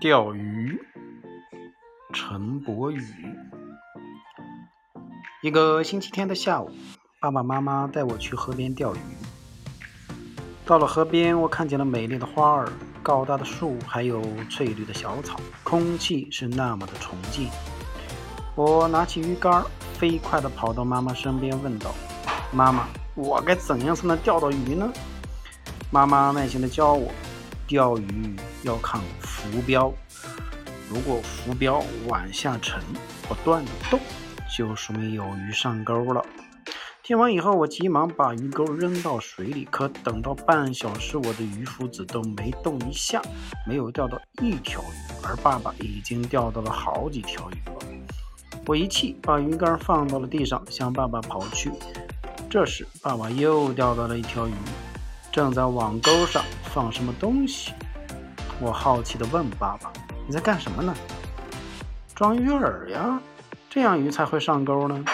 钓鱼，陈柏宇。一个星期天的下午，爸爸妈妈带我去河边钓鱼。到了河边，我看见了美丽的花儿、高大的树，还有翠绿的小草，空气是那么的纯净。我拿起鱼竿，飞快地跑到妈妈身边，问道：“妈妈，我该怎样才能钓到鱼呢？”妈妈耐心地教我。钓鱼要看浮标，如果浮标往下沉，不断的动，就说明有鱼上钩了。听完以后，我急忙把鱼钩扔到水里，可等到半小时，我的鱼夫子都没动一下，没有钓到一条鱼，而爸爸已经钓到了好几条鱼了。我一气，把鱼竿放到了地上，向爸爸跑去。这时，爸爸又钓到了一条鱼。正在网钩上放什么东西？我好奇地问爸爸：“你在干什么呢？”“装鱼饵呀，这样鱼才会上钩呢。”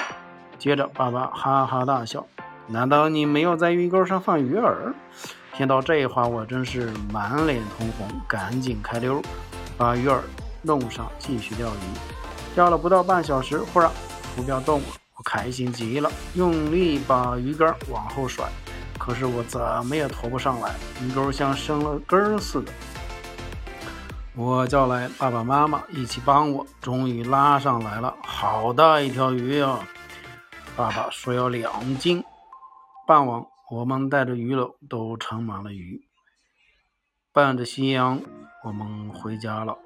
接着，爸爸哈哈大笑：“难道你没有在鱼钩上放鱼饵？”听到这话，我真是满脸通红，赶紧开溜，把鱼饵弄上，继续钓鱼。钓了不到半小时，忽然浮标动了，我开心极了，用力把鱼竿往后甩。可是我怎么也拖不上来，鱼钩像生了根似的。我叫来爸爸妈妈一起帮我，终于拉上来了，好大一条鱼呀！爸爸说要两斤。傍晚，我们带着鱼篓都盛满了鱼，伴着夕阳，我们回家了。